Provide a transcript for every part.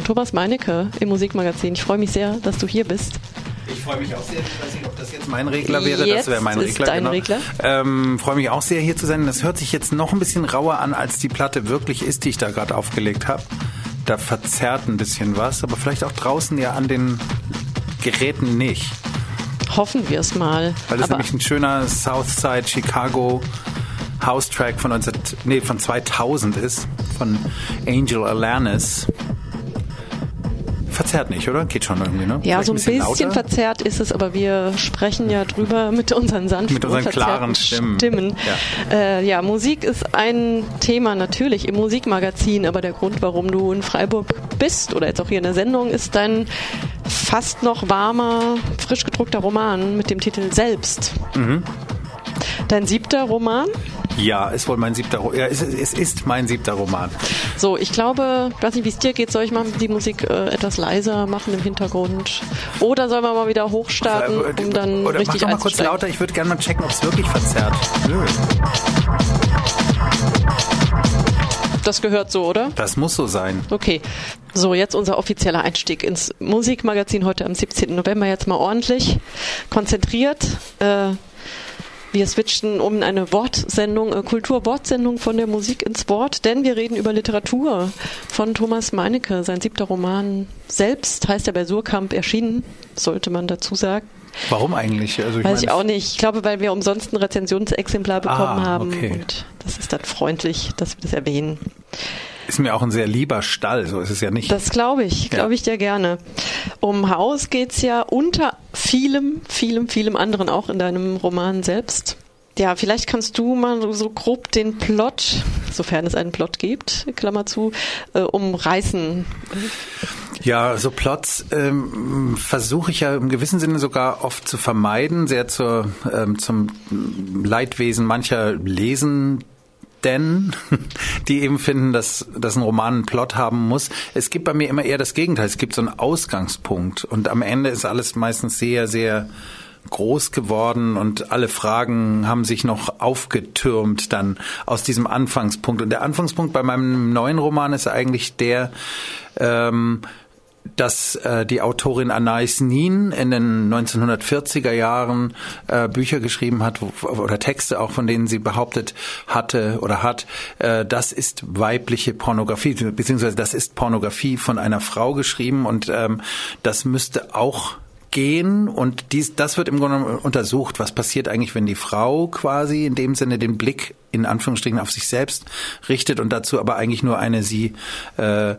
Thomas Meinecke im Musikmagazin. Ich freue mich sehr, dass du hier bist. Ich freue mich auch sehr. Ich weiß nicht, ob das jetzt mein Regler wäre. Jetzt das wäre mein ist Regler. dein genau. Regler. Ähm, freue mich auch sehr, hier zu sein. Das hört sich jetzt noch ein bisschen rauer an, als die Platte wirklich ist, die ich da gerade aufgelegt habe. Da verzerrt ein bisschen was, aber vielleicht auch draußen ja an den Geräten nicht. Hoffen wir es mal. Weil das Aber nämlich ein schöner Southside Chicago House Track von, 19, nee, von 2000 ist, von Angel Alanis. Verzerrt nicht, oder? Geht schon irgendwie, ne? ja, Vielleicht so ein bisschen, lauter? verzerrt ist es, aber wir sprechen ja drüber mit unseren sanften, Mit unseren klaren unverzerrten Stimmen. Ja. Äh, ja, Musik ist ein Thema natürlich im Musikmagazin, aber der Grund, warum du in Freiburg bist oder jetzt auch hier in der Sendung, ist dein fast noch warmer, frisch gedruckter Roman mit dem Titel Selbst. Mhm. Dein siebter Roman. Ja, ist wohl mein siebter Roman. Ja, es, es ist mein siebter Roman. So, ich glaube, ich weiß nicht, wie es dir geht, soll ich mal die Musik äh, etwas leiser machen im Hintergrund? Oder sollen wir mal wieder hochstarten, um dann Oder richtig mach doch mal kurz lauter. Ich würde gerne mal checken, ob es wirklich verzerrt. Nö. Das gehört so, oder? Das muss so sein. Okay. So, jetzt unser offizieller Einstieg ins Musikmagazin heute am 17. November. Jetzt mal ordentlich konzentriert. Äh, wir switchen um in eine Wortsendung, äh, Kultur-Wortsendung von der Musik ins Wort, denn wir reden über Literatur von Thomas Meinecke. Sein siebter Roman selbst heißt er bei Surkamp erschienen, sollte man dazu sagen. Warum eigentlich? Also ich Weiß ich meine, auch nicht. Ich glaube, weil wir umsonst ein Rezensionsexemplar bekommen Ah, haben. okay. Und das ist dann freundlich, dass wir das erwähnen. Ist mir auch ein sehr lieber Stall, so ist es ja nicht. Das glaube ich, glaube ich dir gerne. Um Haus geht's ja unter vielem, vielem, vielem anderen auch in deinem Roman selbst. Ja, vielleicht kannst du mal so- grob den Plot, sofern es einen Plot gibt, Klammer zu, äh, umreißen. Ja, so Plots ähm, versuche ich ja im gewissen Sinne sogar oft zu vermeiden, sehr zur, ähm, zum Leidwesen mancher Lesenden, die eben finden, dass, dass ein Roman einen Plot haben muss. Es gibt bei mir immer eher das Gegenteil. Es gibt so einen Ausgangspunkt und am Ende ist alles meistens sehr, sehr groß geworden und alle Fragen haben sich noch aufgetürmt dann aus diesem Anfangspunkt. Und der Anfangspunkt bei meinem neuen Roman ist eigentlich der, ähm, dass äh, die Autorin Anais Nin in den 1940er Jahren äh, Bücher geschrieben hat oder Texte auch, von denen sie behauptet hatte oder hat, äh, das ist weibliche Pornografie, beziehungsweise das ist Pornografie von einer Frau geschrieben und ähm, das müsste auch gehen und dies, das wird im Grunde untersucht, was passiert eigentlich, wenn die Frau quasi in dem Sinne den Blick in Anführungsstrichen auf sich selbst richtet und dazu aber eigentlich nur eine sie äh,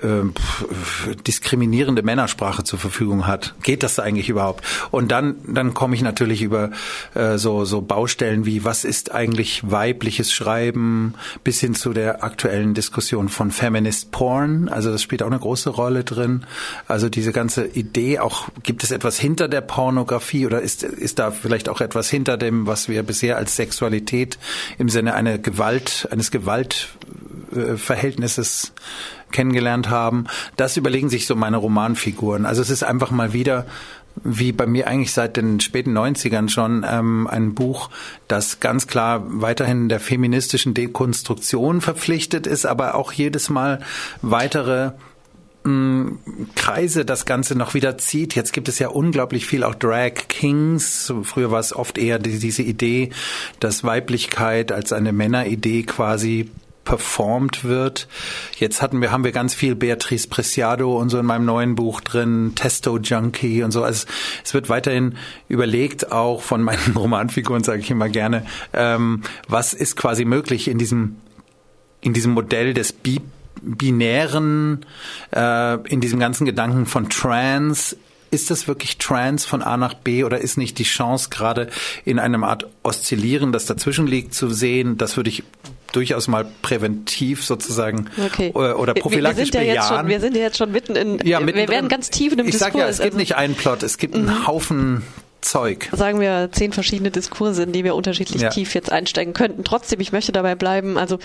pf- diskriminierende Männersprache zur Verfügung hat. Geht das eigentlich überhaupt? Und dann, dann komme ich natürlich über äh, so, so Baustellen wie, was ist eigentlich weibliches Schreiben, bis hin zu der aktuellen Diskussion von Feminist Porn. Also das spielt auch eine große Rolle drin. Also diese ganze Idee, auch gibt es etwas hinter der Pornografie oder ist, ist da vielleicht auch etwas hinter dem, was wir bisher als Sexualität im Sinne einer Gewalt, eines Gewaltverhältnisses kennengelernt haben. Das überlegen sich so meine Romanfiguren. Also es ist einfach mal wieder wie bei mir eigentlich seit den späten 90ern schon ähm, ein Buch, das ganz klar weiterhin der feministischen Dekonstruktion verpflichtet ist, aber auch jedes Mal weitere mh, Kreise das Ganze noch wieder zieht. Jetzt gibt es ja unglaublich viel auch Drag Kings. Früher war es oft eher die, diese Idee, dass Weiblichkeit als eine Männeridee quasi performt wird. Jetzt hatten wir, haben wir ganz viel Beatrice Preciado und so in meinem neuen Buch drin, Testo Junkie und so. Also es wird weiterhin überlegt, auch von meinen Romanfiguren, sage ich immer gerne, ähm, was ist quasi möglich in diesem, in diesem Modell des Bi binären, äh, in diesem ganzen Gedanken von Trans, ist das wirklich Trans von A nach B oder ist nicht die Chance gerade in einem Art Oszillieren, das dazwischen liegt, zu sehen? Das würde ich durchaus mal präventiv sozusagen Okay. oder, oder Wir- prophylaktisch wir sind ja jetzt schon, Wir sind ja jetzt schon mitten in, ja, wir werden ganz tief in einem ich Diskurs. sag ja, es gibt also, nicht einen Plot, es gibt einen Haufen Zeug. sagen wir zehn verschiedene Diskurse, in die wir unterschiedlich Ja. tief jetzt einsteigen könnten. Trotzdem, ich möchte dabei bleiben. Also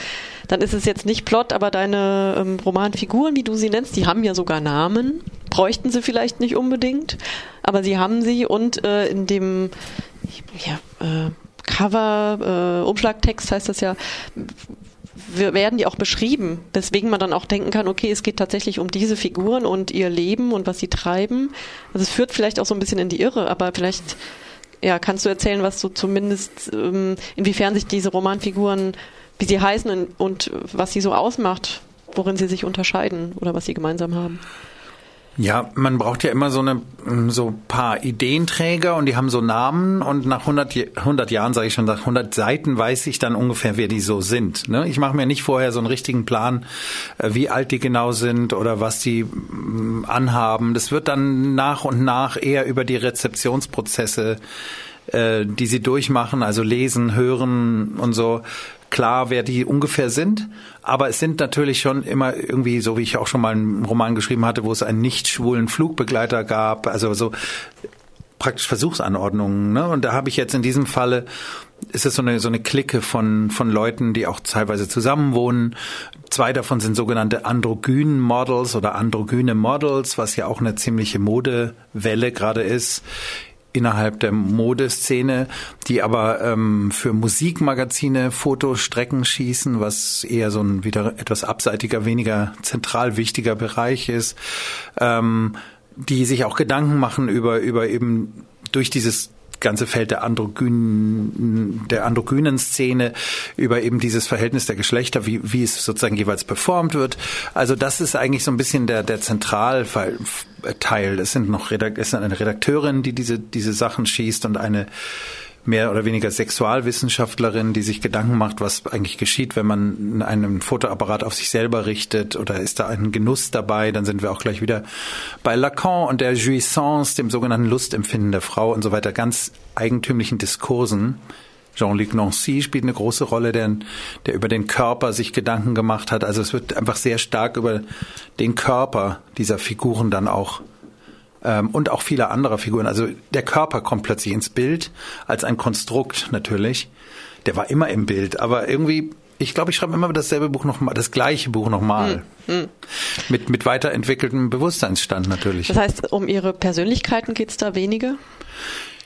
dann ist es jetzt nicht Plot, aber deine ähm, Romanfiguren, wie du sie nennst, die haben ja sogar Namen. Bräuchten sie vielleicht nicht unbedingt, aber sie haben sie und äh, in dem ja, äh, Cover, äh, Umschlagtext heißt das ja, werden die auch beschrieben, weswegen man dann auch denken kann, okay, es geht tatsächlich um diese Figuren und ihr Leben und was sie treiben. Also es führt vielleicht auch so ein bisschen in die Irre, aber vielleicht ja, kannst du erzählen, was du zumindest, ähm, inwiefern sich diese Romanfiguren, wie sie heißen und, und was sie so ausmacht, worin sie sich unterscheiden oder was sie gemeinsam haben? Ja, man braucht ja immer so eine so paar Ideenträger und die haben so Namen und nach 100, 100 Jahren, sage ich schon, nach 100 Seiten weiß ich dann ungefähr, wer die so sind. Ne? Ich mache mir nicht vorher so einen richtigen Plan, äh, wie alt die genau sind oder was die mm, anhaben. Das wird dann nach und nach eher über die Rezeptionsprozesse äh, die sie durchmachen, also lesen, hören und so, klar, wer die ungefähr sind. Aber es sind natürlich schon immer irgendwie, so wie ich auch schon mal einen Roman geschrieben hatte, wo es einen nicht schwulen Flugbegleiter gab, also so praktisch Versuchsanordnungen. Ne? Und da habe ich jetzt in diesem Falle ist es so eine so eine Clique von von Leuten, die auch teilweise zusammenwohnen. Zwei davon sind sogenannte androgynen Models oder androgyne Models, was ja auch eine ziemliche Modewelle gerade ist innerhalb der Modeszene, die aber ähm, für Musikmagazine Fotostrecken schießen, was eher so ein wieder etwas abseitiger, weniger zentral wichtiger Bereich ist, ähm, die sich auch Gedanken machen über über eben durch dieses ganze Feld der androgynen, der androgynen Szene über eben dieses Verhältnis der Geschlechter, wie, wie es sozusagen jeweils performt wird. Also das ist eigentlich so ein bisschen der, der Zentralteil. Es sind noch Redakt es sind eine Redakteurin, die diese, diese Sachen schießt und eine mehr oder weniger Sexualwissenschaftlerin, die sich Gedanken macht, was eigentlich geschieht, wenn man einen Fotoapparat auf sich selber richtet oder ist da ein Genuss dabei, dann sind wir auch gleich wieder bei Lacan und der Jouissance, dem sogenannten Lustempfinden der Frau und so weiter, ganz eigentümlichen Diskursen. Jean-Luc Nancy spielt eine große Rolle, der, der über den Körper sich Gedanken gemacht hat. Also es wird einfach sehr stark über den Körper dieser Figuren dann auch ähm, und auch viele andere Figuren. Also der Körper kommt plötzlich ins Bild als ein Konstrukt natürlich. Der war immer im Bild, aber irgendwie ich glaube, ich schreibe immer dasselbe Buch nochmal, das gleiche Buch nochmal. Hm, hm. Mit, mit weiterentwickeltem Bewusstseinsstand natürlich. Das heißt, um Ihre Persönlichkeiten geht es da weniger?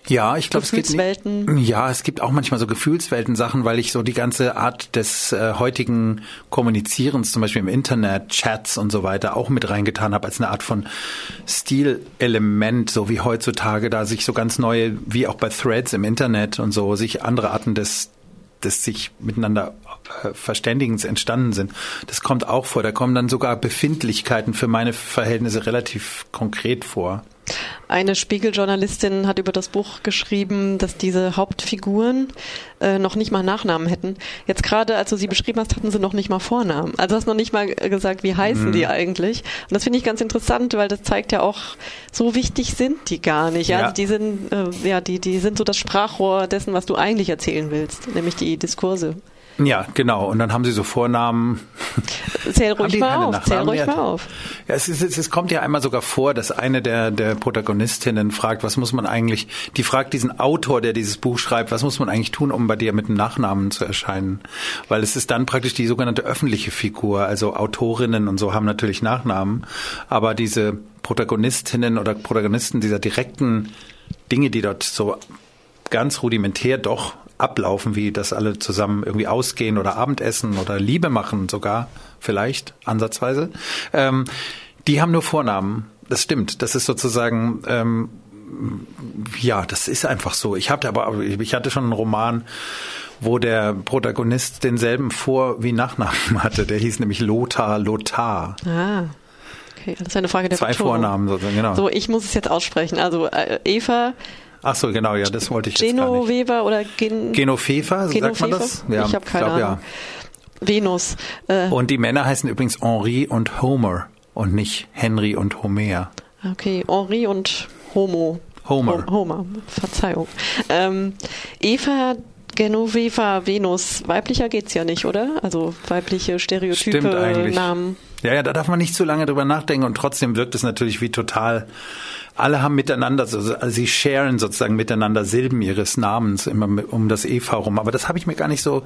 Ja, ich glaube, es gibt ja, es gibt auch manchmal so Gefühlswelten-Sachen, weil ich so die ganze Art des äh, heutigen Kommunizierens, zum Beispiel im Internet, Chats und so weiter, auch mit reingetan habe als eine Art von Stilelement, so wie heutzutage da sich so ganz neue, wie auch bei Threads im Internet und so, sich andere Arten des des sich miteinander äh, Verständigens entstanden sind. Das kommt auch vor. Da kommen dann sogar Befindlichkeiten für meine Verhältnisse relativ konkret vor. Eine Spiegeljournalistin hat über das Buch geschrieben, dass diese Hauptfiguren äh, noch nicht mal Nachnamen hätten. Jetzt gerade, als du sie beschrieben hast, hatten sie noch nicht mal Vornamen. Also hast noch nicht mal gesagt, wie heißen mhm. die eigentlich. Und das finde ich ganz interessant, weil das zeigt ja auch, so wichtig sind die gar nicht. Ja. Also die sind, äh, ja, die, die sind so das Sprachrohr dessen, was du eigentlich erzählen willst, nämlich die Diskurse. Ja, genau. Und dann haben sie so Vornamen. Zähl ruhig mal auf. Zähl ruhig mal auf. Ja, es, ist, es, kommt ja einmal sogar vor, dass eine der, der Protagonistinnen fragt, was muss man eigentlich, die fragt diesen Autor, der dieses Buch schreibt, was muss man eigentlich tun, um bei dir mit einem Nachnamen zu erscheinen? Weil es ist dann praktisch die sogenannte öffentliche Figur. Also Autorinnen und so haben natürlich Nachnamen. Aber diese Protagonistinnen oder Protagonisten dieser direkten Dinge, die dort so ganz rudimentär doch ablaufen, wie das alle zusammen irgendwie ausgehen oder Abendessen oder Liebe machen sogar, vielleicht ansatzweise. Ähm, die haben nur Vornamen. Das stimmt. Das ist sozusagen ähm, ja, das ist einfach so. Ich hatte aber, ich hatte schon einen Roman, wo der Protagonist denselben Vor- wie Nachnamen hatte. Der hieß nämlich Lothar Lothar. Ah. Okay, das ist eine Frage der Zwei Betonung. Vornamen sozusagen, genau. So, ich muss es jetzt aussprechen. Also äh, Eva Ach so, genau, ja, das wollte ich jetzt Genoveva oder Gen Genofeva, sagt man das? Ja, ich habe keine glaub, Ahnung. Ja. Venus. Äh. Und die Männer heißen übrigens Henri und Homer und nicht Henry und Homer. Okay, Henri und Homo. Homer. Homer, Verzeihung. Ähm, Eva Genoveva Venus, weiblicher geht's ja nicht, oder? Also weibliche Stereotype Namen. Ja, ja, da darf man nicht zu lange drüber nachdenken und trotzdem wirkt es natürlich wie total alle haben miteinander, also sie sharen sozusagen miteinander Silben ihres Namens immer um das Eva rum. Aber das habe ich mir gar nicht so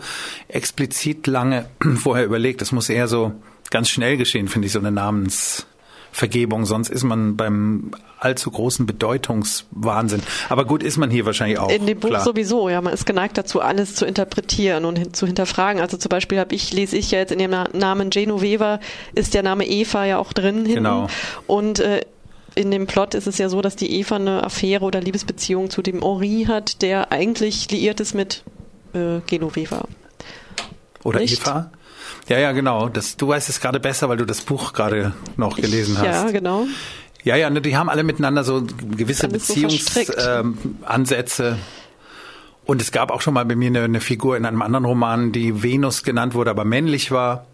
explizit lange vorher überlegt. Das muss eher so ganz schnell geschehen, finde ich, so eine Namens Vergebung, sonst ist man beim allzu großen Bedeutungswahnsinn. Aber gut ist man hier wahrscheinlich auch. In dem Buch klar. sowieso, ja, man ist geneigt dazu, alles zu interpretieren und hin, zu hinterfragen. Also zum Beispiel habe ich, lese ich ja jetzt in dem Namen Genoveva, ist der Name Eva ja auch drin hinten. Genau. Und äh, in dem Plot ist es ja so, dass die Eva eine Affäre oder Liebesbeziehung zu dem Henri hat, der eigentlich liiert ist mit äh, Genoveva. Oder Nicht? Eva? Ja, ja, genau. Das, du weißt es gerade besser, weil du das Buch gerade noch gelesen hast. Ja, genau. Ja, ja, ne, die haben alle miteinander so gewisse Alles so. Beziehungsansätze. und es gab auch schon mal bei mir eine, eine Figur in einem anderen Roman, die Venus genannt wurde, aber männlich war.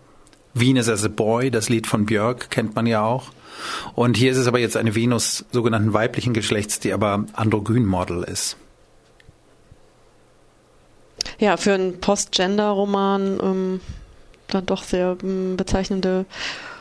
Venus as a Boy, das Lied von Björk kennt man ja auch. Und hier ist es aber jetzt eine Venus sogenannten weiblichen Geschlechts, die aber Androgyn-Model ist. Ja, für einen Post-Gender-Roman ähm, dann doch sehr ähm, bezeichnende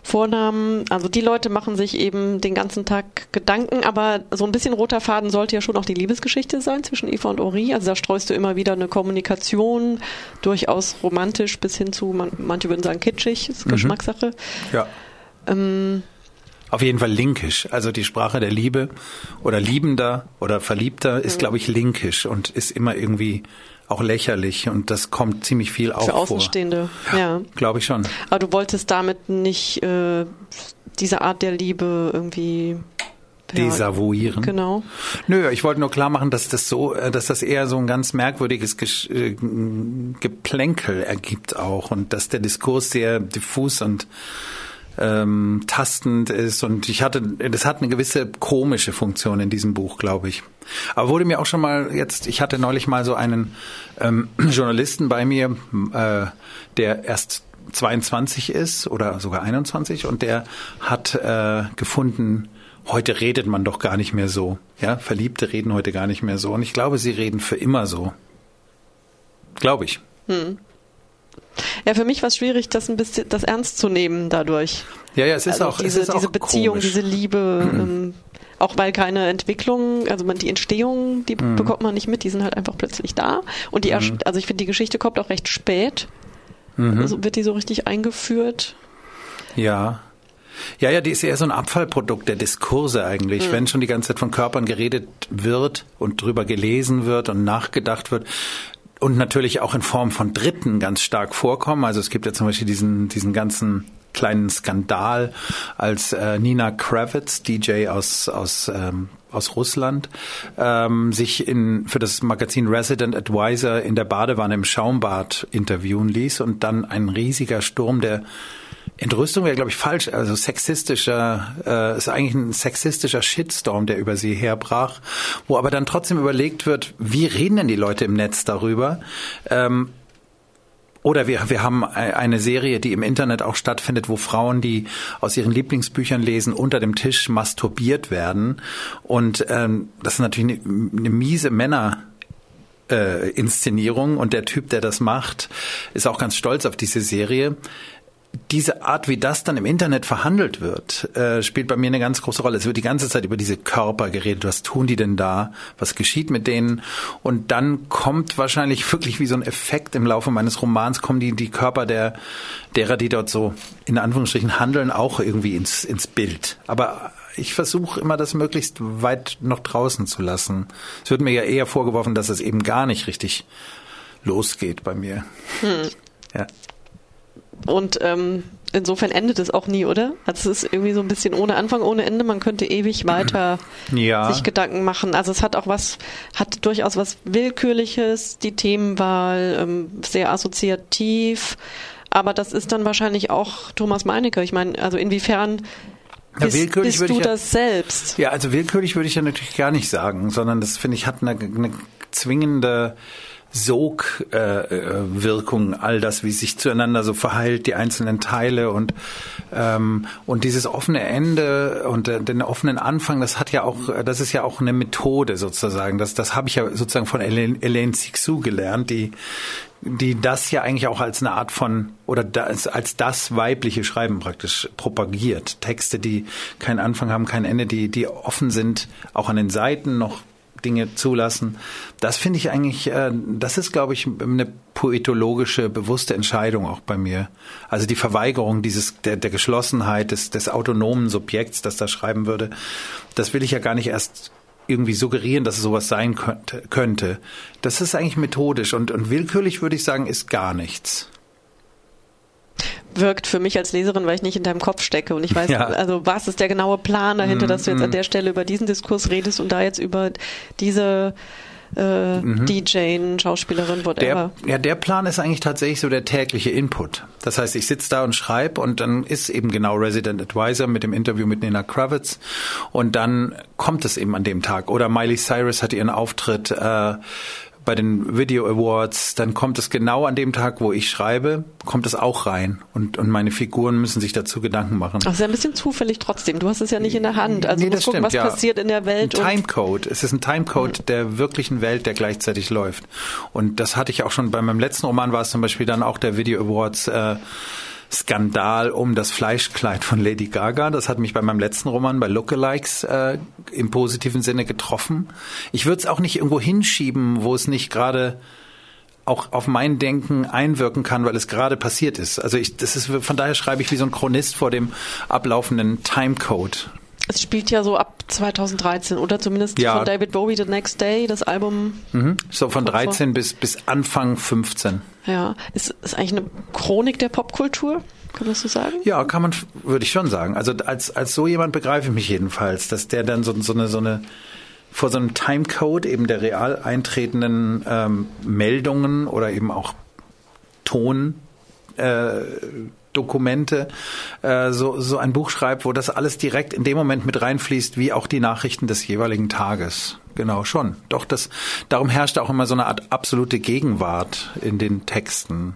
Vornamen. Also die Leute machen sich eben den ganzen Tag Gedanken, aber so ein bisschen roter Faden sollte ja schon auch die Liebesgeschichte sein zwischen Eva und Ori. Also da streust du immer wieder eine Kommunikation, durchaus romantisch bis hin zu, man, manche würden sagen kitschig, ist Geschmackssache. Ja. Ähm, Auf jeden Fall linkisch. Also die Sprache der Liebe oder Liebender oder Verliebter ist, glaube ich, linkisch und ist immer irgendwie auch lächerlich und das kommt ziemlich viel auch für vor. Außenstehende, ja. Glaube ich schon. Aber du wolltest damit nicht äh, diese Art der Liebe irgendwie Desavouieren. Genau. Nö, ich wollte nur klar machen, dass das so, äh, dass das eher so ein ganz merkwürdiges äh, Geplänkel ergibt auch und dass der Diskurs sehr diffus und ähm, tastend ist und ich hatte, das hat eine gewisse komische Funktion in diesem Buch, glaube ich. Aber wurde mir auch schon mal jetzt, ich hatte neulich mal so einen ähm, Journalisten bei mir, äh, der erst 22 ist oder sogar 21 und der hat äh, gefunden, heute redet man doch gar nicht mehr so. Ja, Verliebte reden heute gar nicht mehr so. Und ich glaube, sie reden für immer so. Glaube ich. Ja, für mich war es schwierig, das ein bisschen das ernst zu nehmen dadurch. Ja, ja, es ist also auch diese, es ist diese auch Beziehung, komisch. diese Liebe, ähm, auch weil keine Entwicklung, also man, die Entstehung, die Mhm. bekommt man nicht mit, die sind halt einfach plötzlich da. Und die, erst- also ich finde, die Geschichte kommt auch recht spät. Mhm. Also wird die so richtig eingeführt. Ja. Ja, ja, die ist eher so ein Abfallprodukt der Diskurse eigentlich. Wenn schon die ganze Zeit von Körpern geredet wird und drüber gelesen wird und nachgedacht wird. Und natürlich auch in Form von Dritten ganz stark vorkommen. Also es gibt ja zum Beispiel diesen, diesen ganzen kleinen Skandal, als äh, Nina Kravitz, DJ aus, aus, ähm, aus Russland, ähm, sich in, für das Magazin Resident Advisor in der Badewanne im Schaumbad interviewen ließ und dann ein riesiger Sturm der Entrüstung wäre, glaube ich, falsch. Also sexistischer, äh, ist eigentlich ein sexistischer Shitstorm, der über sie herbrach, wo aber dann trotzdem überlegt wird, wie reden denn die Leute im Netz darüber? Ähm, oder wir, wir haben eine Serie, die im Internet auch stattfindet, wo Frauen, die aus ihren Lieblingsbüchern lesen, unter dem Tisch masturbiert werden. Und ähm, das ist natürlich eine, eine miese Männer. Äh, Inszenierung und der Typ, der das macht, ist auch ganz stolz auf diese Serie diese Art, wie das dann im Internet verhandelt wird, äh, spielt bei mir eine ganz große Rolle. Es wird die ganze Zeit über diese Körper geredet. Was tun die denn da? Was geschieht mit denen? Und dann kommt wahrscheinlich wirklich wie so ein Effekt im Laufe meines Romans, kommen die, die Körper der, derer, die dort so in Anführungsstrichen handeln, auch irgendwie ins, ins Bild. Aber ich versuche immer, das möglichst weit noch draußen zu lassen. Es wird mir ja eher vorgeworfen, dass es eben gar nicht richtig losgeht bei mir. Ja. Und ähm, insofern endet es auch nie, oder? Also es ist irgendwie so ein bisschen ohne Anfang, ohne Ende. Man könnte ewig weiter Ja. sich Gedanken machen. Also es hat auch was, hat durchaus was Willkürliches, die Themenwahl, ähm, sehr assoziativ. Aber das ist dann wahrscheinlich auch Thomas Meinecke. Ich meine, also inwiefern Ja, bist, bist du ja- das selbst? Ja, also willkürlich würde ich ja natürlich gar nicht sagen, sondern das finde ich hat eine, eine zwingende Sogwirkung, äh, Wirkung, all das, wie sich zueinander so verheilt, die einzelnen Teile und ähm, und dieses offene Ende und äh, den offenen Anfang, das hat ja auch, äh, das ist ja auch eine Methode sozusagen. Das das habe ich ja sozusagen von Elaine, Elaine Sixou gelernt, die die das ja eigentlich auch als eine Art von oder das, als das weibliche Schreiben praktisch propagiert. Texte, die keinen Anfang haben, kein Ende, die die offen sind, auch an den Seiten noch Dinge zulassen. Das finde ich eigentlich, äh, das ist, glaube ich, eine poetologische, bewusste Entscheidung auch bei mir. Also die Verweigerung dieses, der, der Geschlossenheit des, des autonomen Subjekts, das da schreiben würde, das will ich ja gar nicht erst irgendwie suggerieren, dass es sowas sein könnte. Das ist eigentlich methodisch und, und willkürlich würde ich sagen, ist gar nichts wirkt für mich als Leserin, weil ich nicht in deinem Kopf stecke und ich weiß, ja. also was ist der genaue Plan dahinter, mm, dass du jetzt an der Stelle über diesen Diskurs redest und da jetzt über diese äh, mhm. DJ, Schauspielerin, whatever. Der, ja, der Plan ist eigentlich tatsächlich so der tägliche Input. Das heißt, ich sitze da und schreibe und dann ist eben genau Resident Advisor mit dem Interview mit Nina Kravitz und dann kommt es eben an dem Tag. Oder Miley Cyrus hat ihren Auftritt äh, bei den Video Awards, dann kommt es genau an dem Tag, wo ich schreibe, kommt es auch rein und, und meine Figuren müssen sich dazu Gedanken machen. Ach, ist ja ein bisschen zufällig trotzdem. Du hast es ja nicht in der Hand. Also nee, das gucken, stimmt, was ja. passiert in der Welt. Ein Timecode. Es ist ein Timecode mhm. der wirklichen Welt, der gleichzeitig läuft. Und das hatte ich auch schon bei meinem letzten Roman war es zum Beispiel dann auch der Video Awards äh, Skandal um das Fleischkleid von Lady Gaga. Das hat mich bei meinem letzten Roman bei Lookalikes äh, im positiven Sinne getroffen. Ich würde es auch nicht irgendwo hinschieben, wo es nicht gerade auch auf mein Denken einwirken kann, weil es gerade passiert ist. Also ich, das ist von daher schreibe ich wie so ein Chronist vor dem ablaufenden Timecode. Es spielt ja so ab 2013 oder zumindest ja. von David Bowie The Next Day, das Album. Mhm. So von 13 bis, bis Anfang 15. Ja, ist, ist eigentlich eine Chronik der Popkultur. Kann man so sagen? Ja, kann man, würde ich schon sagen. Also als, als so jemand begreife ich mich jedenfalls, dass der dann so, so eine, so eine, vor so einem Timecode eben der real eintretenden ähm, Meldungen oder eben auch Ton, äh, Dokumente äh, so, so ein Buch schreibt, wo das alles direkt in dem Moment mit reinfließt, wie auch die Nachrichten des jeweiligen Tages. Genau, schon. Doch das, darum herrscht auch immer so eine Art absolute Gegenwart in den Texten.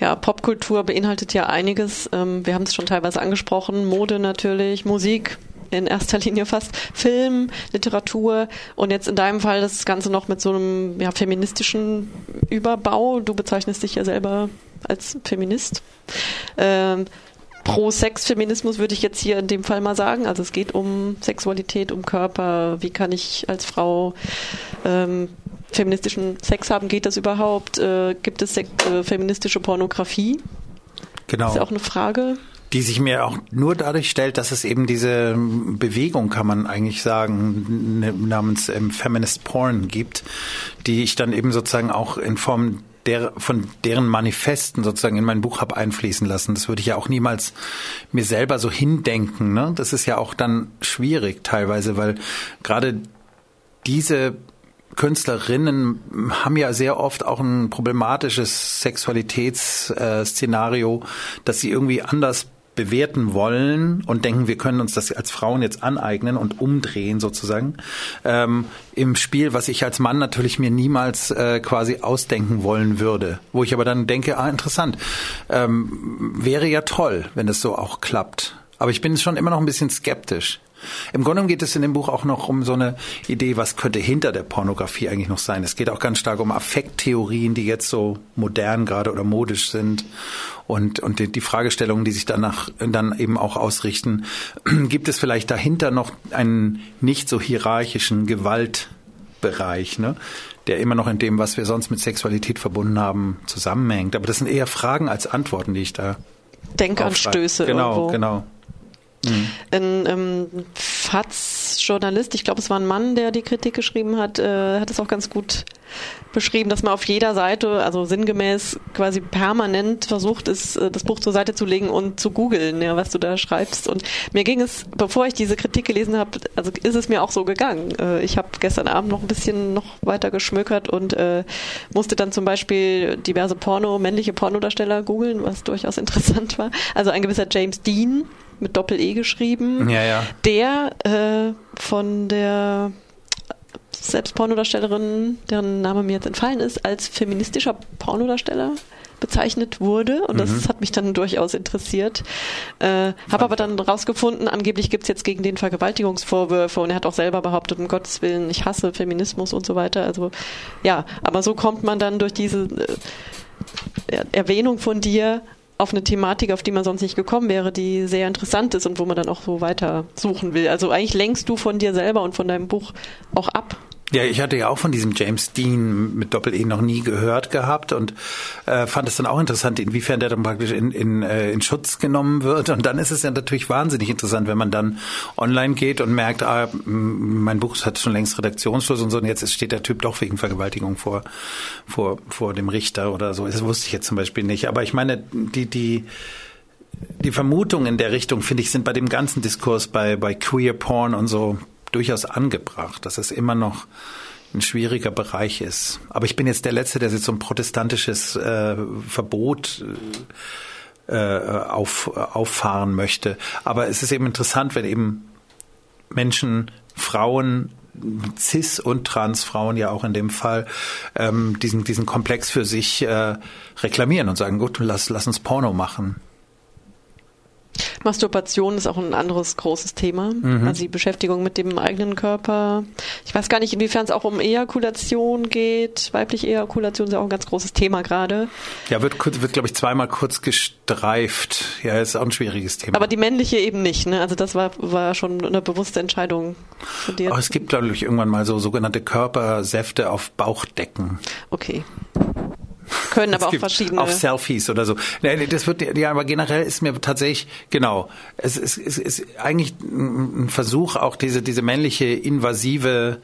Ja, Popkultur beinhaltet ja einiges. Ähm, wir haben es schon teilweise angesprochen. Mode natürlich, Musik, in erster Linie fast Film, Literatur und jetzt in deinem Fall das Ganze noch mit so einem ja, feministischen Überbau. Du bezeichnest dich ja selber als Feminist. Ähm, Pro-Sex-Feminismus würde ich jetzt hier in dem Fall mal sagen. Also es geht um Sexualität, um Körper. Wie kann ich als Frau ähm, feministischen Sex haben? Geht das überhaupt? Äh, gibt es äh, feministische Pornografie? Genau. Das ist ja auch eine Frage die sich mir auch nur dadurch stellt, dass es eben diese Bewegung, kann man eigentlich sagen, namens ähm, Feminist Porn gibt, die ich dann eben sozusagen auch in Form der, von deren Manifesten sozusagen in mein Buch habe einfließen lassen. Das würde ich ja auch niemals mir selber so hindenken. Ne? Das ist ja auch dann schwierig teilweise, weil gerade diese Künstlerinnen haben ja sehr oft auch ein problematisches Sexualitätsszenario, dass sie irgendwie anders bewerten wollen und denken, wir können uns das als Frauen jetzt aneignen und umdrehen sozusagen ähm, im Spiel, was ich als Mann natürlich mir niemals äh, quasi ausdenken wollen würde. Wo ich aber dann denke, ah, interessant, ähm, wäre ja toll, wenn das so auch klappt. Aber ich bin schon immer noch ein bisschen skeptisch. Im Grunde geht es in dem Buch auch noch um so eine Idee, was könnte hinter der Pornografie eigentlich noch sein. Es geht auch ganz stark um Affekttheorien, die jetzt so modern gerade oder modisch sind und, und die, die Fragestellungen, die sich danach dann eben auch ausrichten. Gibt es vielleicht dahinter noch einen nicht so hierarchischen Gewaltbereich, ne? der immer noch in dem, was wir sonst mit Sexualität verbunden haben, zusammenhängt. Aber das sind eher Fragen als Antworten, die ich da Denkanstöße. Genau, irgendwo. genau. Mhm. Ein ähm, FATS-Journalist, ich glaube, es war ein Mann, der die Kritik geschrieben hat, äh, hat es auch ganz gut beschrieben, dass man auf jeder Seite, also sinngemäß quasi permanent versucht ist, äh, das Buch zur Seite zu legen und zu googeln, ja, was du da schreibst. Und mir ging es, bevor ich diese Kritik gelesen habe, also ist es mir auch so gegangen. Äh, ich habe gestern Abend noch ein bisschen noch weiter geschmökert und äh, musste dann zum Beispiel diverse Porno, männliche Pornodarsteller googeln, was durchaus interessant war. Also ein gewisser James Dean, mit Doppel-E geschrieben, ja, ja. der äh, von der selbst Pornodarstellerin, deren Name mir jetzt entfallen ist, als feministischer Pornodarsteller bezeichnet wurde und das mhm. hat mich dann durchaus interessiert. Äh, Habe aber dann rausgefunden, angeblich gibt es jetzt gegen den Vergewaltigungsvorwürfe und er hat auch selber behauptet, um Gottes Willen, ich hasse Feminismus und so weiter. Also ja, aber so kommt man dann durch diese äh, Erwähnung von dir auf eine Thematik, auf die man sonst nicht gekommen wäre, die sehr interessant ist und wo man dann auch so weiter suchen will. Also eigentlich lenkst du von dir selber und von deinem Buch auch ab. Ja, ich hatte ja auch von diesem James Dean mit Doppel-E noch nie gehört gehabt und äh, fand es dann auch interessant, inwiefern der dann praktisch in, in, äh, in Schutz genommen wird. Und dann ist es ja natürlich wahnsinnig interessant, wenn man dann online geht und merkt, ah, mein Buch hat schon längst Redaktionsschluss und so und jetzt steht der Typ doch wegen Vergewaltigung vor, vor, vor dem Richter oder so. Das wusste ich jetzt zum Beispiel nicht. Aber ich meine, die, die, die Vermutungen in der Richtung, finde ich, sind bei dem ganzen Diskurs bei, bei Queer Porn und so durchaus angebracht, dass es immer noch ein schwieriger Bereich ist. Aber ich bin jetzt der Letzte, der jetzt so ein protestantisches äh, Verbot äh, auf, auffahren möchte. Aber es ist eben interessant, wenn eben Menschen, Frauen, Cis- und Transfrauen ja auch in dem Fall ähm, diesen, diesen Komplex für sich äh, reklamieren und sagen, gut, lass, lass uns Porno machen. Masturbation ist auch ein anderes großes Thema. Mhm. Also die Beschäftigung mit dem eigenen Körper. Ich weiß gar nicht, inwiefern es auch um Ejakulation geht. Weibliche Ejakulation ist ja auch ein ganz großes Thema gerade. Ja, wird, wird glaube ich, zweimal kurz gestreift. Ja, ist auch ein schwieriges Thema. Aber die männliche eben nicht. Ne? Also das war, war schon eine bewusste Entscheidung von dir. Aber es gibt, glaube ich, irgendwann mal so sogenannte Körpersäfte auf Bauchdecken. Okay können aber auch verschiedene. Auf Selfies oder so. Nee, das wird, ja, aber generell ist mir tatsächlich, genau, es ist, es ist eigentlich ein Versuch, auch diese, diese männliche invasive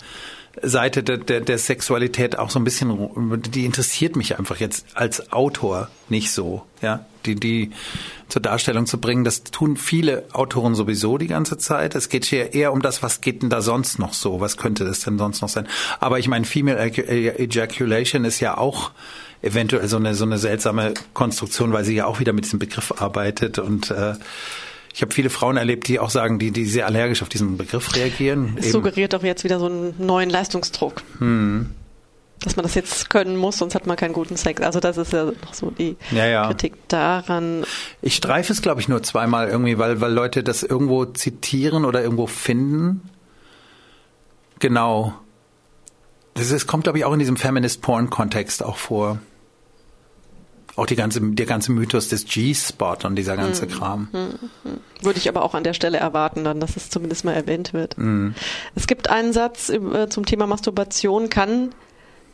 Seite der, der, der Sexualität auch so ein bisschen, die interessiert mich einfach jetzt als Autor nicht so, ja, die, die zur Darstellung zu bringen. Das tun viele Autoren sowieso die ganze Zeit. Es geht hier eher um das, was geht denn da sonst noch so? Was könnte das denn sonst noch sein? Aber ich meine, Female Ejaculation ist ja auch eventuell so eine, so eine seltsame Konstruktion, weil sie ja auch wieder mit diesem Begriff arbeitet und äh, ich habe viele Frauen erlebt, die auch sagen, die, die sehr allergisch auf diesen Begriff reagieren. Es suggeriert doch jetzt wieder so einen neuen Leistungsdruck. Hm. Dass man das jetzt können muss, sonst hat man keinen guten Sex. Also das ist ja noch so die ja, ja. Kritik daran. Ich streife es, glaube ich, nur zweimal irgendwie, weil, weil Leute das irgendwo zitieren oder irgendwo finden. Genau. Das ist, kommt, glaube ich, auch in diesem Feminist-Porn-Kontext auch vor. Auch die ganze, der ganze Mythos des G-Spot und dieser ganze hm. Kram. Hm, hm. Würde ich aber auch an der Stelle erwarten, dann, dass es zumindest mal erwähnt wird. Hm. Es gibt einen Satz äh, zum Thema Masturbation. Kann,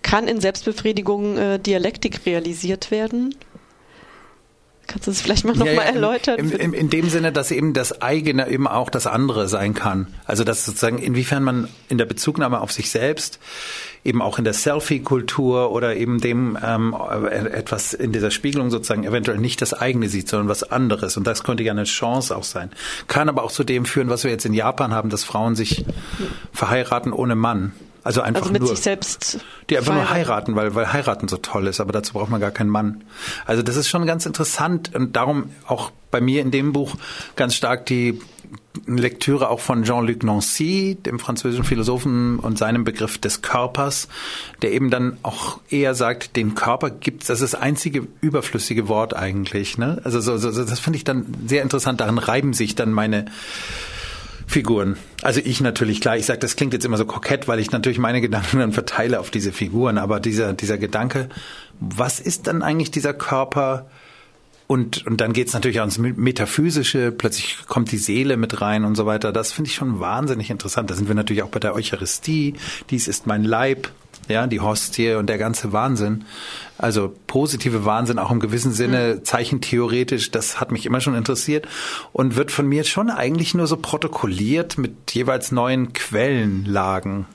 kann in Selbstbefriedigung äh, Dialektik realisiert werden? Kannst du das vielleicht mal nochmal ja, ja, erläutern? Im, im, in dem Sinne, dass eben das eigene eben auch das andere sein kann. Also dass sozusagen, inwiefern man in der Bezugnahme auf sich selbst, eben auch in der Selfie-Kultur oder eben dem ähm, etwas in dieser Spiegelung sozusagen eventuell nicht das eigene sieht, sondern was anderes. Und das könnte ja eine Chance auch sein. Kann aber auch zu dem führen, was wir jetzt in Japan haben, dass Frauen sich verheiraten ohne Mann. Also einfach also mit nur, sich selbst. Die einfach nur heiraten, weil, weil heiraten so toll ist, aber dazu braucht man gar keinen Mann. Also das ist schon ganz interessant und darum auch bei mir in dem Buch ganz stark die Lektüre auch von Jean-Luc Nancy, dem französischen Philosophen und seinem Begriff des Körpers, der eben dann auch eher sagt, den Körper gibt's, das ist das einzige überflüssige Wort eigentlich. Ne? Also so, so, das finde ich dann sehr interessant. Daran reiben sich dann meine Figuren. Also ich natürlich, klar, ich sage, das klingt jetzt immer so kokett, weil ich natürlich meine Gedanken dann verteile auf diese Figuren, aber dieser, dieser Gedanke, was ist dann eigentlich dieser Körper? Und, und dann geht's natürlich auch ins Metaphysische, plötzlich kommt die Seele mit rein und so weiter. Das finde ich schon wahnsinnig interessant. Da sind wir natürlich auch bei der Eucharistie. Dies ist mein Leib, ja, die Hostie und der ganze Wahnsinn. Also positive Wahnsinn auch im gewissen Sinne, mhm. zeichentheoretisch, das hat mich immer schon interessiert und wird von mir schon eigentlich nur so protokolliert mit jeweils neuen Quellenlagen.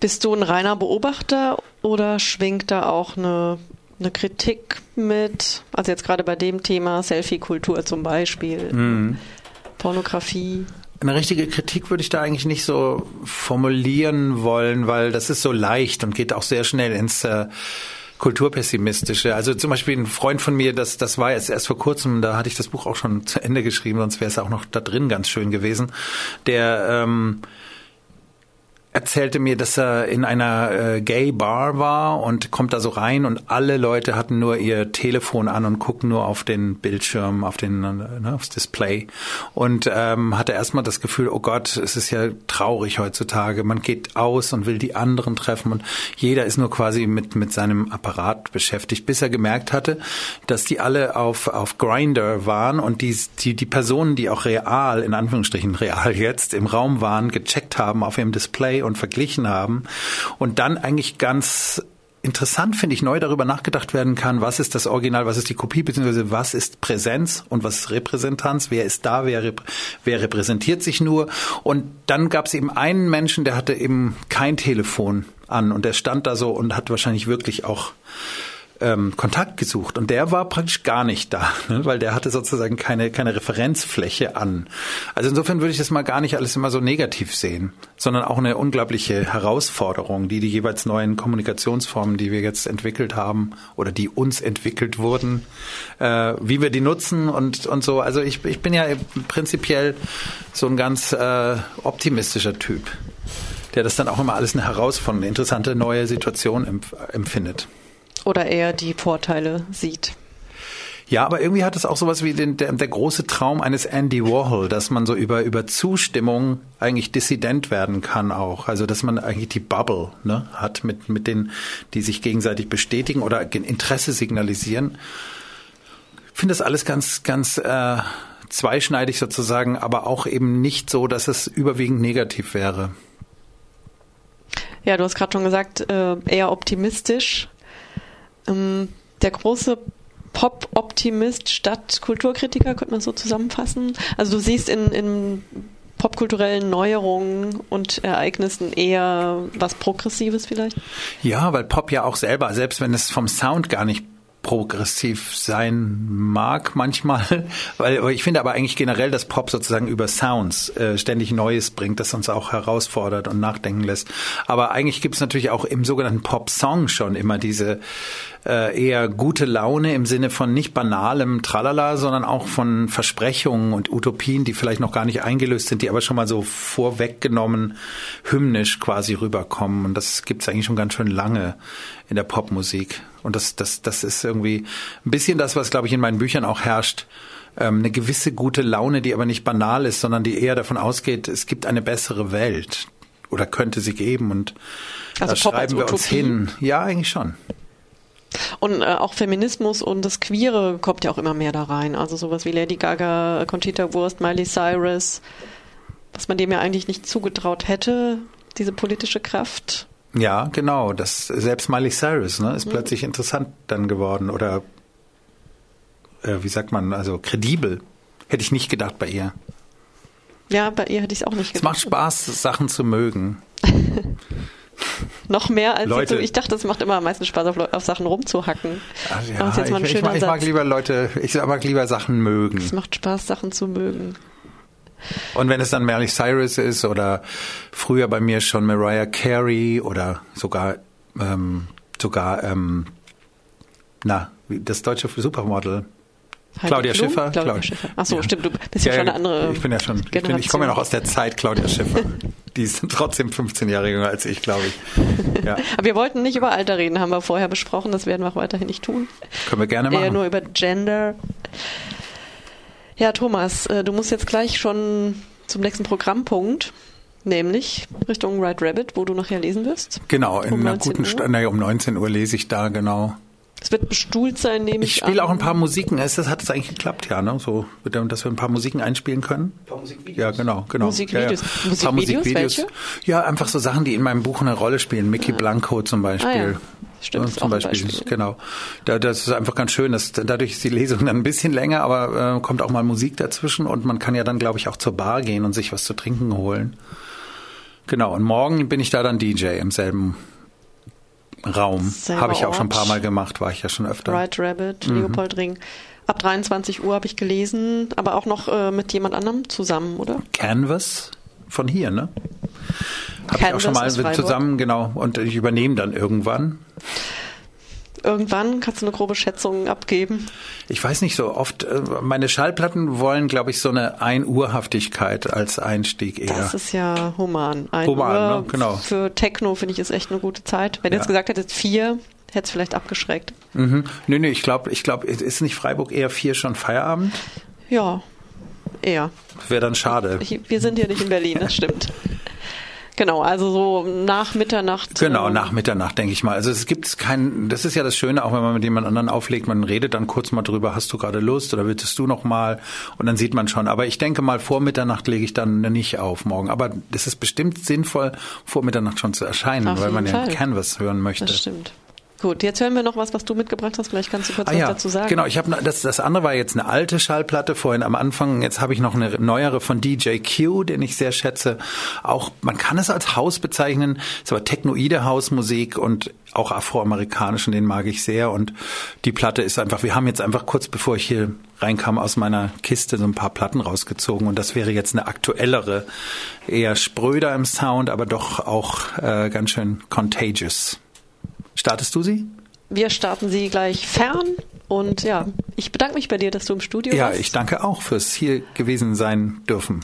Bist du ein reiner Beobachter oder schwingt da auch eine, eine Kritik mit? Also jetzt gerade bei dem Thema Selfie-Kultur zum Beispiel, mhm. Pornografie eine richtige Kritik würde ich da eigentlich nicht so formulieren wollen, weil das ist so leicht und geht auch sehr schnell ins äh, kulturpessimistische. Also zum Beispiel ein Freund von mir, das, das war jetzt erst vor kurzem, da hatte ich das Buch auch schon zu Ende geschrieben, sonst wäre es auch noch da drin ganz schön gewesen, der ähm, erzählte mir, dass er in einer äh, Gay Bar war und kommt da so rein und alle Leute hatten nur ihr Telefon an und gucken nur auf den Bildschirm, auf den ne, aufs Display und ähm, hatte erstmal das Gefühl, oh Gott, es ist ja traurig heutzutage. Man geht aus und will die anderen treffen und jeder ist nur quasi mit mit seinem Apparat beschäftigt, bis er gemerkt hatte, dass die alle auf auf Grinder waren und die die die Personen, die auch real in Anführungsstrichen real jetzt im Raum waren, gecheckt haben auf ihrem Display und verglichen haben. Und dann eigentlich ganz interessant finde ich neu darüber nachgedacht werden kann, was ist das Original, was ist die Kopie, beziehungsweise was ist Präsenz und was ist Repräsentanz, wer ist da, wer, wer repräsentiert sich nur. Und dann gab es eben einen Menschen, der hatte eben kein Telefon an und der stand da so und hat wahrscheinlich wirklich auch ähm, Kontakt gesucht und der war praktisch gar nicht da, ne? weil der hatte sozusagen keine, keine Referenzfläche an. Also insofern würde ich das mal gar nicht alles immer so negativ sehen, sondern auch eine unglaubliche Herausforderung, die die jeweils neuen Kommunikationsformen, die wir jetzt entwickelt haben oder die uns entwickelt wurden, äh, wie wir die nutzen und, und so. Also ich, ich bin ja prinzipiell so ein ganz äh, optimistischer Typ der das dann auch immer alles eine Herausforderung, eine interessante neue Situation empf empfindet. Oder eher die Vorteile sieht. Ja, aber irgendwie hat es auch sowas wie den, der, der große Traum eines Andy Warhol, dass man so über, über Zustimmung eigentlich dissident werden kann auch. Also, dass man eigentlich die Bubble ne, hat mit, mit denen, die sich gegenseitig bestätigen oder Interesse signalisieren. Ich finde das alles ganz, ganz äh, zweischneidig sozusagen, aber auch eben nicht so, dass es überwiegend negativ wäre. Ja, du hast gerade schon gesagt, äh, eher optimistisch. Ähm, der große Pop-Optimist statt Kulturkritiker, könnte man so zusammenfassen. Also du siehst in, in popkulturellen Neuerungen und Ereignissen eher was Progressives vielleicht? Ja, weil Pop ja auch selber, selbst wenn es vom Sound gar nicht progressiv sein mag manchmal, weil ich finde aber eigentlich generell, dass Pop sozusagen über Sounds äh, ständig Neues bringt, das uns auch herausfordert und nachdenken lässt. Aber eigentlich gibt es natürlich auch im sogenannten Pop-Song schon immer diese äh, eher gute Laune im Sinne von nicht banalem Tralala, sondern auch von Versprechungen und Utopien, die vielleicht noch gar nicht eingelöst sind, die aber schon mal so vorweggenommen hymnisch quasi rüberkommen. Und das gibt es eigentlich schon ganz schön lange in der Popmusik. Und das, das, das ist irgendwie ein bisschen das, was, glaube ich, in meinen Büchern auch herrscht. Ähm, eine gewisse gute Laune, die aber nicht banal ist, sondern die eher davon ausgeht, es gibt eine bessere Welt oder könnte sie geben und also da schreiben wir uns hin. Ja, eigentlich schon. Und äh, auch Feminismus und das Queere kommt ja auch immer mehr da rein. Also sowas wie Lady Gaga, Conchita Wurst, Miley Cyrus, was man dem ja eigentlich nicht zugetraut hätte, diese politische Kraft. Ja, genau. Das selbst Miley Cyrus ne, ist mhm. plötzlich interessant dann geworden oder äh, wie sagt man, also kredibel. Hätte ich nicht gedacht bei ihr. Ja, bei ihr hätte ich es auch nicht gedacht. Es macht Spaß, Sachen zu mögen. Noch mehr als Leute. ich dachte, es macht immer am meisten Spaß, auf, auf Sachen rumzuhacken. Ja, ich, ich, mag, ich, mag, lieber Leute, ich mag lieber Sachen mögen. Es macht Spaß, Sachen zu mögen. Und wenn es dann Miley Cyrus ist oder früher bei mir schon Mariah Carey oder sogar ähm, sogar ähm, na das deutsche Supermodel Claudia Blum? Schiffer. Claudia Schiffer. Ach so, ja. stimmt, du bist ja, ja schon eine andere Ich bin ja schon, ich, bin, ich komme ja noch aus der Zeit Claudia Schiffer. Die sind trotzdem 15 Jahre jünger als ich, glaube ich. Ja. Aber wir wollten nicht über Alter reden, haben wir vorher besprochen. Das werden wir auch weiterhin nicht tun. Können wir gerne machen. Eher nur über Gender. Ja, Thomas, äh, du musst jetzt gleich schon zum nächsten Programmpunkt. Nämlich Richtung Red Rabbit, wo du nachher lesen wirst. Genau, in um einer guten Stunde, um 19 Uhr lese ich da, genau. Es wird bestuhlt sein, nehme ich, ich spiele auch ein paar Musiken. Es hat es eigentlich geklappt, ja, ne? So, dass wir ein paar Musiken einspielen können. Ein paar Musikvideos. Ja, genau, genau. Musikvideos. Ja, ja. Musikvideos, Musikvideos. Welche? Ja, einfach so Sachen, die in meinem Buch eine Rolle spielen. Mickey ah. Blanco zum Beispiel. Ah, ja. Stimmt, ja, zum Beispiel, Beispiel, genau. Da, das ist einfach ganz schön. Dass, dadurch ist die Lesung dann ein bisschen länger, aber äh, kommt auch mal Musik dazwischen und man kann ja dann, glaube ich, auch zur Bar gehen und sich was zu trinken holen. Genau, und morgen bin ich da dann DJ im selben Raum. Habe ich auch schon ein paar Mal gemacht, war ich ja schon öfter. Right Rabbit, mhm. Leopoldring. Ab 23 Uhr habe ich gelesen, aber auch noch äh, mit jemand anderem zusammen, oder? Canvas von hier, ne? Habe ich auch schon mal zusammen, genau. Und ich übernehme dann irgendwann. Irgendwann kannst du eine grobe Schätzung abgeben? Ich weiß nicht so oft. Äh, meine Schallplatten wollen, glaube ich, so eine Ein-Uhr-Haftigkeit als Einstieg eher. Das ist ja human. Ein Human, Uhr ne? Genau. Für Techno finde ich ist echt eine gute Zeit. Wenn du Ja. jetzt gesagt hättest vier, hätte es vielleicht abgeschreckt. Mhm. Nö, nö, ich glaube, ich glaube, ist nicht Freiburg eher vier schon Feierabend? Ja, eher. Wäre dann schade. Ich, wir sind hier nicht in Berlin, das stimmt. Genau, also so nach Mitternacht. Genau, ähm, nach Mitternacht, denke ich mal. Also es gibt kein, das ist ja das Schöne, auch wenn man mit jemand anderen auflegt, man redet dann kurz mal drüber, hast du gerade Lust oder willst du noch mal? Und dann sieht man schon. Aber ich denke mal, vor Mitternacht lege ich dann nicht auf morgen. Aber es ist bestimmt sinnvoll, vor Mitternacht schon zu erscheinen, Auf weil man ja Fall. Canvas hören möchte. Das stimmt. Gut, jetzt hören wir noch was, was du mitgebracht hast. Vielleicht kannst du kurz Ah was ja, dazu sagen. genau. Ich habe das, das andere war jetzt eine alte Schallplatte vorhin am Anfang. Jetzt habe ich noch eine neuere von DJ Q, den ich sehr schätze. Auch man kann es als Haus bezeichnen. Es war technoide Hausmusik und auch afroamerikanischen, den mag ich sehr. Und die Platte ist einfach. Wir haben jetzt einfach kurz bevor ich hier reinkam aus meiner Kiste so ein paar Platten rausgezogen und das wäre jetzt eine aktuellere, eher spröder im Sound, aber doch auch äh, ganz schön contagious. Startest du sie? Wir starten sie gleich fern. Und ja, ich bedanke mich bei dir, dass du im Studio Ja, warst. ich danke auch fürs hier gewesen sein dürfen.